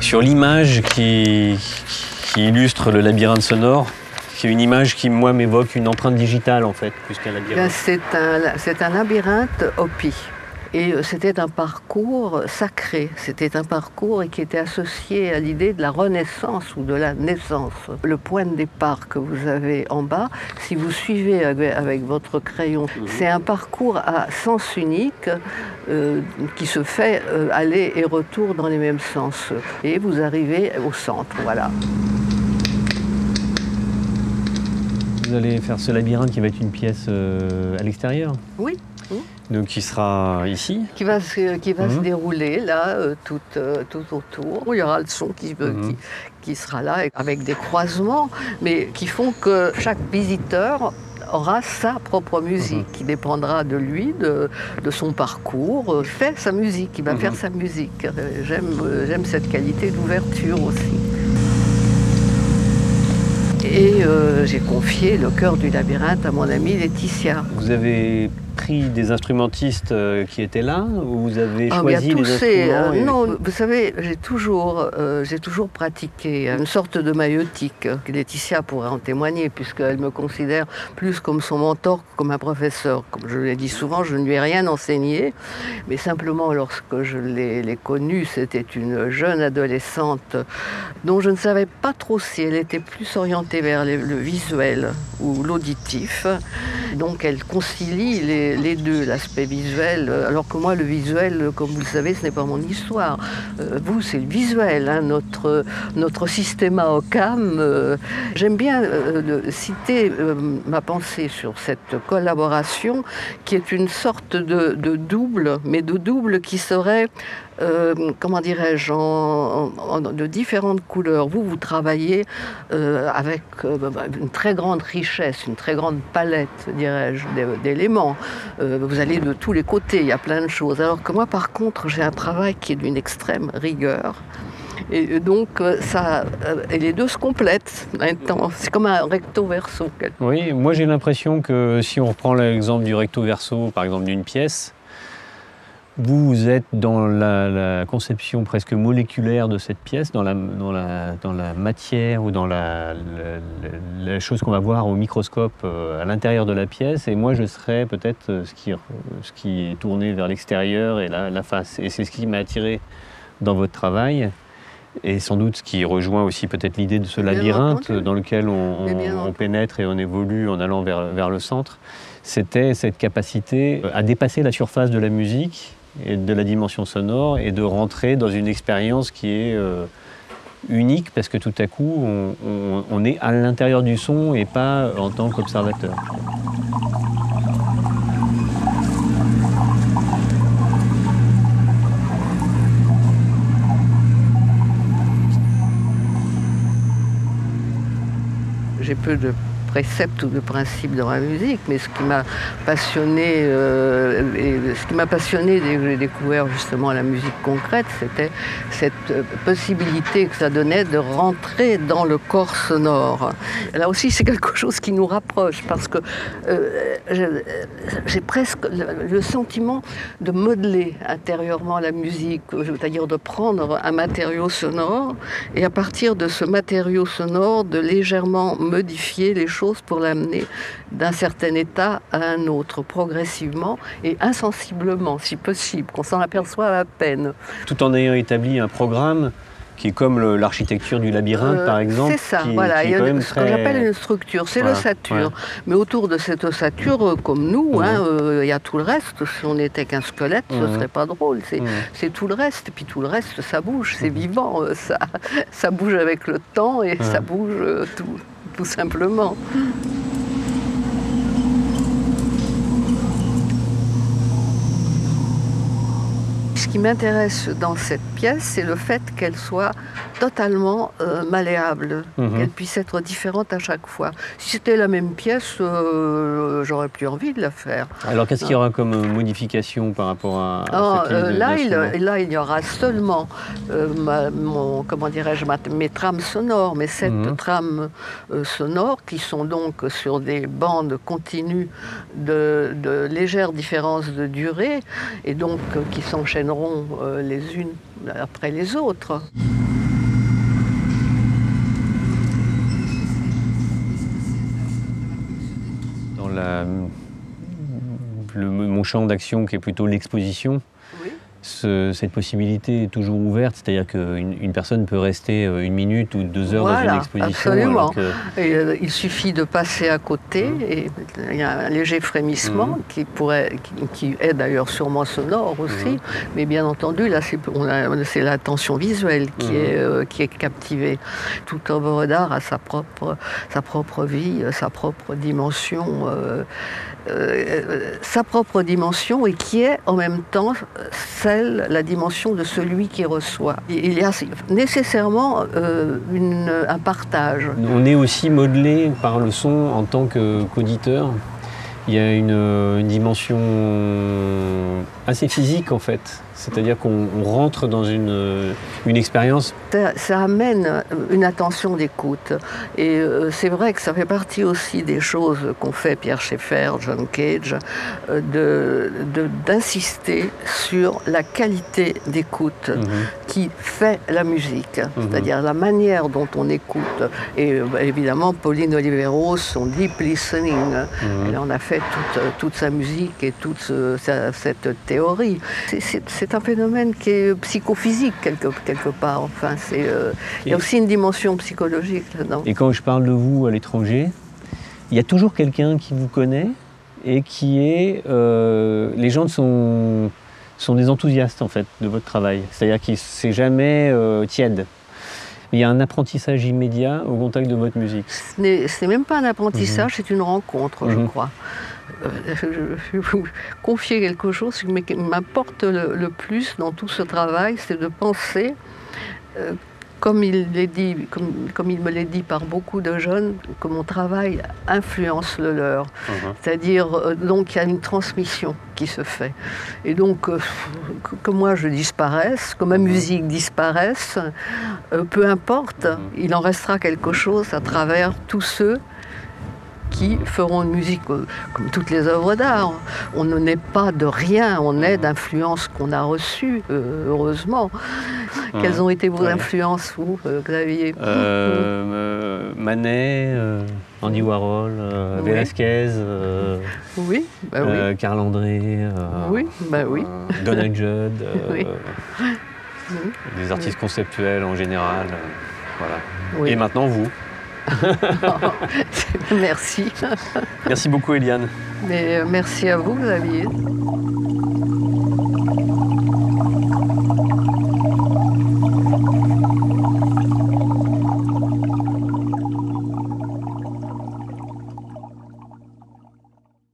Sur l'image qui, illustre le labyrinthe sonore, c'est une image qui, moi, m'évoque une empreinte digitale, en fait, plus qu'un labyrinthe. C'est un, un labyrinthe Hopi. Et euh, c'était un parcours sacré, c'était un parcours qui était associé à l'idée de la renaissance ou de la naissance. Le point de départ que vous avez en bas, si vous suivez avec, votre crayon, mhm. c'est un parcours à sens unique euh, qui se fait euh, aller et retour dans les mêmes sens. Et vous arrivez au centre, voilà. Vous allez faire ce labyrinthe qui va être une pièce à l'extérieur? Oui. Donc qui sera ici Qui va se, qui va se mhm. dérouler là, euh, tout, euh, tout, autour. Il y aura le son qui, mhm. qui, qui, sera là avec des croisements, mais qui font que chaque visiteur aura sa propre musique, mhm. qui dépendra de lui, de, de son parcours, euh, fait sa musique, il va faire sa musique. J'aime cette qualité d'ouverture aussi. Et j'ai confié le cœur du labyrinthe à mon amie Laetitia. Vous avez pris des instrumentistes euh, qui étaient là ou vous avez ah, choisi les instruments euh, Non, vous savez, j'ai toujours, euh, j'ai toujours pratiqué une sorte de maïotique. Laetitia pourrait en témoigner puisqu'elle me considère plus comme son mentor que comme un professeur. Comme je l'ai dit souvent, je ne lui ai rien enseigné, mais simplement lorsque je l'ai connue, c'était une jeune adolescente dont je ne savais pas trop si elle était plus orientée vers le visuel ou l'auditif. Donc elle concilie les deux, l'aspect visuel, euh, alors que moi, le visuel, comme vous le savez, ce n'est pas mon histoire. Euh, vous, c'est le visuel, hein, notre, notre système OCAM. Euh, j'aime bien citer ma pensée sur cette collaboration qui est une sorte de, double, mais de double qui serait comment dirais-je, de différentes couleurs. Vous, vous travaillez avec euh, bah, une très grande richesse, une très grande palette, d'éléments. vous allez de tous les côtés, il y a plein de choses. Alors que moi, par contre, j'ai un travail qui est d'une extrême rigueur. Et donc, ça, et les deux se complètent. C'est comme un recto verso. Oui, moi j'ai l'impression que si on reprend l'exemple du recto verso, par exemple d'une pièce, vous êtes dans la, conception presque moléculaire de cette pièce, dans la, dans la, matière ou dans la, chose qu'on va voir au microscope euh, à l'intérieur de la pièce. Et moi, je serais peut-être euh, ce qui, ce qui est tourné vers l'extérieur et la, face. Et c'est ce qui m'a attiré dans votre travail. Et sans doute ce qui rejoint aussi peut-être l'idée de ce labyrinthe dans lequel on, pénètre et on évolue en allant vers, vers le centre, c'était cette capacité à dépasser la surface de la musique et de la dimension sonore et de rentrer dans une expérience qui est euh, unique parce que tout à coup on, est à l'intérieur du son et pas en tant qu'observateur. J'ai peu de ou de principes dans la musique, mais ce qui m'a passionné, euh, et ce qui m'a passionné dès que j'ai découvert justement la musique concrète, c'était cette euh, possibilité que ça donnait de rentrer dans le corps sonore. Là aussi, c'est quelque chose qui nous rapproche parce que euh, j'ai presque le sentiment de modeler intérieurement la musique, c'est-à-dire de prendre un matériau sonore et à partir de ce matériau sonore de légèrement modifier les choses pour l'amener d'un certain état à un autre, progressivement et insensiblement, si possible, qu'on s'en aperçoive à peine. Tout en ayant établi un programme qui est comme l'architecture du labyrinthe, par euh, exemple. C'est ça, voilà. il y a ce que j'appelle une structure, c'est l'ossature. Mais autour de cette ossature, euh, comme nous, hein, euh, il y a tout le reste. Si on n'était qu'un squelette, ce serait pas drôle. C'est tout le reste. Et puis tout le reste, ça bouge, c'est vivant. Ça, ça bouge avec le temps et ça bouge tout tout simplement. Qui m'intéresse dans cette pièce, c'est le fait qu'elle soit totalement euh, malléable, Mhm. qu'elle puisse être différente à chaque fois. Si c'était la même pièce, euh, j'aurais plus envie de la faire. Alors qu'est-ce qu'il y aura comme euh, modification par rapport à, à Alors, cette ligne euh, de- là, il, là, il y aura seulement euh, ma- mon, comment dirais-je, mes trames sonores, mes sept Mhm. trames euh, sonores qui sont donc sur des bandes continues de, de légères différences de durée et donc euh, qui s'enchaîneront euh, les unes après les autres. Dans le- mon champ d'action qui est plutôt l'exposition. Ce- cette possibilité est toujours ouverte, c'est-à-dire qu'une une personne peut rester euh, une minute ou deux heures dans Voilà, une exposition. absolument. alors que- Et, euh, il suffit de passer à côté et il y a un léger frémissement Mhm. qui pourrait, qui, qui est d'ailleurs sûrement sonore aussi, Mhm. mais bien entendu là c'est on a- c'est l'attention visuelle qui est euh, qui est captivée. Toute œuvre d'art a sa propre sa propre vie, sa propre dimension. euh, euh, sa propre dimension et qui est en même temps celle, la dimension de celui qui reçoit. Il y a nécessairement euh, un partage. On est aussi modelé par le son en tant qu'auditeur. Il y a une dimension assez physique en fait. C'est-à-dire qu'on on rentre dans une, euh, une expérience. Ça, ça amène une attention d'écoute. Et euh, c'est vrai que ça fait partie aussi des choses qu'ont fait Pierre Schaeffer, John Cage, euh, de- de- d'insister sur la qualité d'écoute Mhm. qui fait la musique, Mhm. c'est-à-dire la manière dont on écoute. Et bah, évidemment, Pauline Oliveros, son deep listening, Mhm. elle en a fait toute, toute sa musique et toute ce- sa- cette théorie. C'est- C'est un phénomène qui est psychophysique quelque, quelque part. Enfin, c'est, euh, il y a aussi une dimension psychologique là-dedans. Et quand je parle de vous à l'étranger, il y a toujours quelqu'un qui vous connaît et qui est. euh, les gens sont, sont des enthousiastes en fait de votre travail. C'est-à-dire que c'est jamais euh, tiède. Il y a un apprentissage immédiat au contact de votre musique. Ce n'est ce n'est même pas un apprentissage, c'est une rencontre, je Mhm. crois. Euh, je, vais vous confier quelque chose qui m'importe le, le plus dans tout ce travail, c'est de penser, euh, comme, il l'est dit, comme, comme il me l'est dit par beaucoup de jeunes, que mon travail influence le leur. C'est-à-dire, euh, donc, il y a une transmission qui se fait. Et donc, euh, que, que moi je disparaisse, que ma musique disparaisse, peu importe, il en restera quelque chose à travers tous ceux qui feront une musique euh, comme toutes les œuvres d'art. On ne naît pas de rien, on est d'influences qu'on a reçues, euh, heureusement. Quelles ont été vos Ouais. influences, vous, euh, Xavier Euh, Manet, euh, Andy Warhol, euh, Oui. Velasquez, Oui, bah oui. Carl André, Oui, bah oui. euh, Donald Judd, Oui. Des artistes conceptuels en général. voilà. Et maintenant vous. Merci. Merci beaucoup Eliane. Mais euh, merci à vous, Xavier.